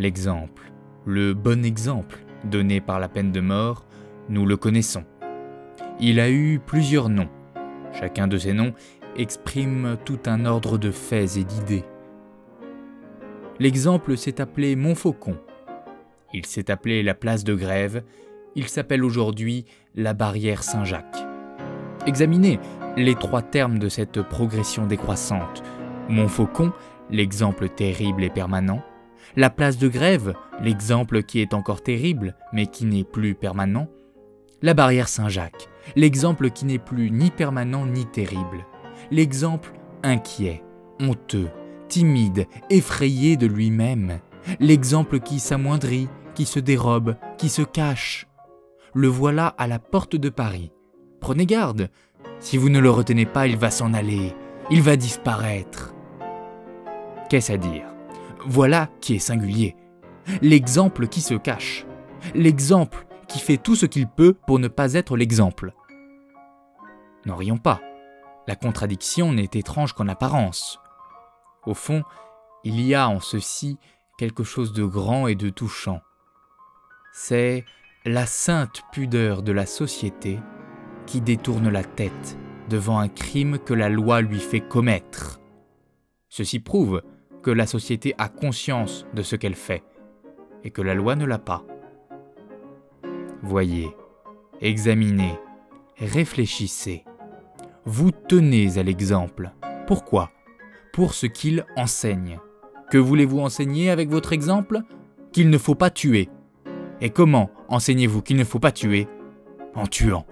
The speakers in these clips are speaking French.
L'exemple, le bon exemple donné par la peine de mort, nous le connaissons. Il a eu plusieurs noms. Chacun de ces noms exprime tout un ordre de faits et d'idées. L'exemple s'est appelé Montfaucon. Il s'est appelé la place de Grève. Il s'appelle aujourd'hui la barrière Saint-Jacques. Examinez les trois termes de cette progression décroissante. Montfaucon, l'exemple terrible et permanent. La place de Grève, l'exemple qui est encore terrible mais qui n'est plus permanent. La barrière Saint-Jacques, l'exemple qui n'est plus ni permanent ni terrible. L'exemple inquiet, honteux, timide, effrayé de lui-même. L'exemple qui s'amoindrit, qui se dérobe, qui se cache. Le voilà à la porte de Paris. Prenez garde, si vous ne le retenez pas, il va s'en aller, il va disparaître. Qu'est-ce à dire? Voilà qui est singulier. L'exemple qui se cache. L'exemple qui fait tout ce qu'il peut pour ne pas être l'exemple. N'en rions pas. La contradiction n'est étrange qu'en apparence. Au fond, il y a en ceci quelque chose de grand et de touchant. C'est la sainte pudeur de la société qui détourne la tête devant un crime que la loi lui fait commettre. Ceci prouve que la société a conscience de ce qu'elle fait et que la loi ne l'a pas. Voyez, examinez, réfléchissez. Vous tenez à l'exemple. Pourquoi? Pour ce qu'il enseigne. Que voulez-vous enseigner avec votre exemple? Qu'il ne faut pas tuer. Et comment enseignez-vous qu'il ne faut pas tuer? En tuant.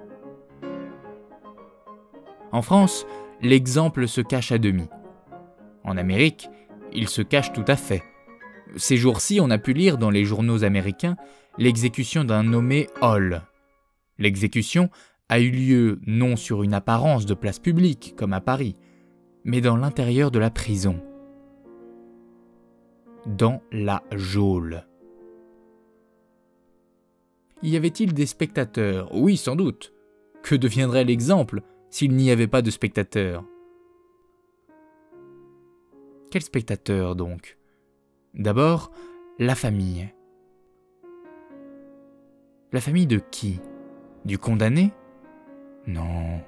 En France, l'exemple se cache à demi. En Amérique, il se cache tout à fait. Ces jours-ci, on a pu lire dans les journaux américains l'exécution d'un nommé Hall. L'exécution a eu lieu non sur une apparence de place publique, comme à Paris, mais dans l'intérieur de la prison. Dans la geôle. Y avait-il des spectateurs? Oui, sans doute. Que deviendrait l'exemple s'il n'y avait pas de spectateurs? Quel spectateur donc? D'abord, la famille. La famille de qui? Du condamné? Non,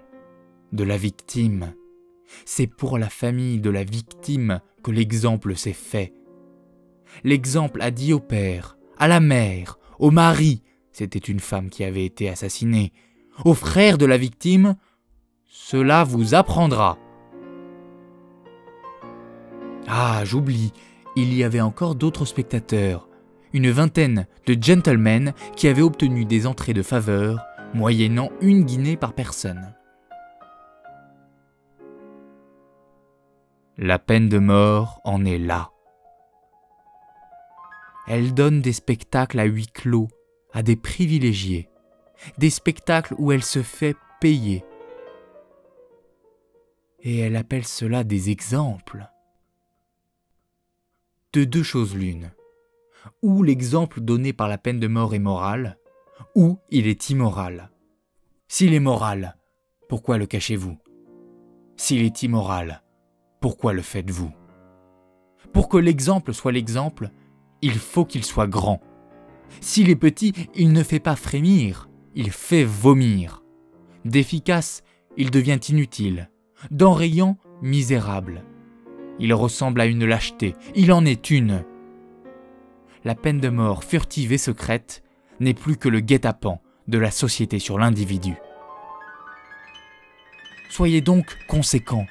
de la victime. C'est pour la famille de la victime que l'exemple s'est fait. L'exemple a dit au père, à la mère, au mari, c'était une femme qui avait été assassinée, au frère de la victime, cela vous apprendra. Ah, j'oublie, il y avait encore d'autres spectateurs, une vingtaine de gentlemen qui avaient obtenu des entrées de faveur, moyennant une guinée par personne. La peine de mort en est là. Elle donne des spectacles à huis clos, à des privilégiés, des spectacles où elle se fait payer et elle appelle cela des exemples. De deux choses l'une. Ou l'exemple donné par la peine de mort est moral, ou il est immoral. S'il est moral, pourquoi le cachez-vous? S'il est immoral, pourquoi le faites-vous? Pour que l'exemple soit l'exemple, il faut qu'il soit grand. S'il est petit, il ne fait pas frémir, il fait vomir. D'efficace, il devient inutile d'enrayant misérable. Il ressemble à une lâcheté, il en est une. La peine de mort furtive et secrète n'est plus que le guet-apens de la société sur l'individu. Soyez donc conséquents.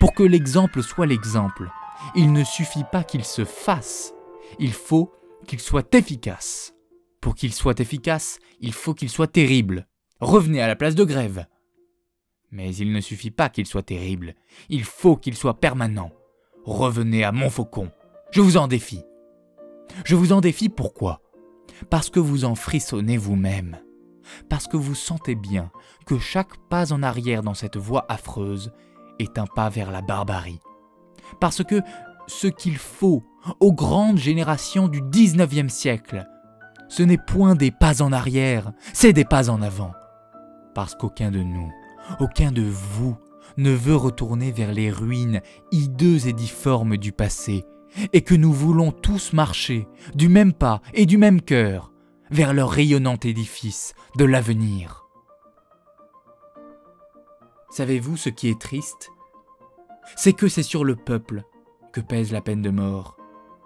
Pour que l'exemple soit l'exemple, il ne suffit pas qu'il se fasse, il faut qu'il soit efficace. Pour qu'il soit efficace, il faut qu'il soit terrible. Revenez à la place de grève. Mais il ne suffit pas qu'il soit terrible, il faut qu'il soit permanent. Revenez à Montfaucon, je vous en défie. Je vous en défie pourquoi? Parce que vous en frissonnez vous-même. Parce que vous sentez bien que chaque pas en arrière dans cette voie affreuse est un pas vers la barbarie. Parce que ce qu'il faut aux grandes générations du 19e siècle, ce n'est point des pas en arrière, c'est des pas en avant. Parce qu'aucun de nous aucun de vous ne veut retourner vers les ruines hideuses et difformes du passé, et que nous voulons tous marcher du même pas et du même cœur vers leur rayonnant édifice de l'avenir. Savez-vous ce qui est triste? C'est que c'est sur le peuple que pèse la peine de mort.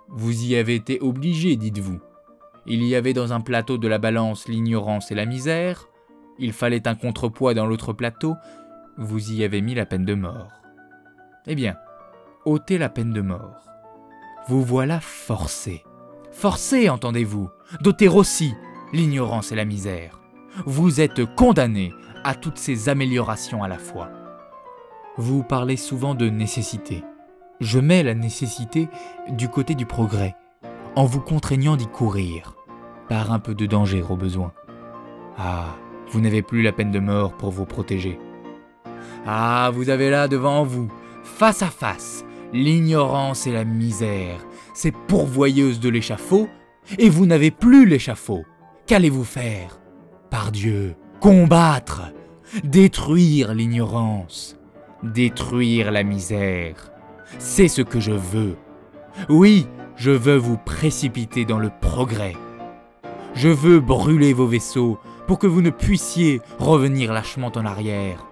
Vous y avez été obligé, dites-vous. Il y avait dans un plateau de la balance l'ignorance et la misère, il fallait un contrepoids dans l'autre plateau, vous y avez mis la peine de mort. Eh bien, ôtez la peine de mort. Vous voilà forcé. Forcé, entendez-vous, d'ôter aussi l'ignorance et la misère. Vous êtes condamné à toutes ces améliorations à la fois. Vous parlez souvent de nécessité. Je mets la nécessité du côté du progrès, en vous contraignant d'y courir, par un peu de danger au besoin. Ah, vous n'avez plus la peine de mort pour vous protéger. Ah, vous avez là devant vous, face à face, l'ignorance et la misère, ces pourvoyeuses de l'échafaud, et vous n'avez plus l'échafaud. Qu'allez-vous faire? Par Dieu, combattre, détruire l'ignorance, détruire la misère. C'est ce que je veux. Oui, je veux vous précipiter dans le progrès. Je veux brûler vos vaisseaux pour que vous ne puissiez revenir lâchement en arrière.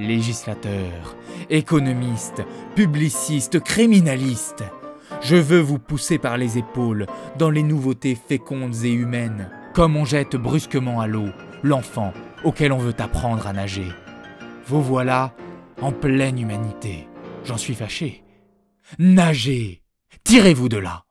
Législateurs, économistes, publicistes, criminalistes, je veux vous pousser par les épaules dans les nouveautés fécondes et humaines, comme on jette brusquement à l'eau l'enfant auquel on veut apprendre à nager. Vous voilà en pleine humanité. J'en suis fâché. Nagez Tirez-vous de là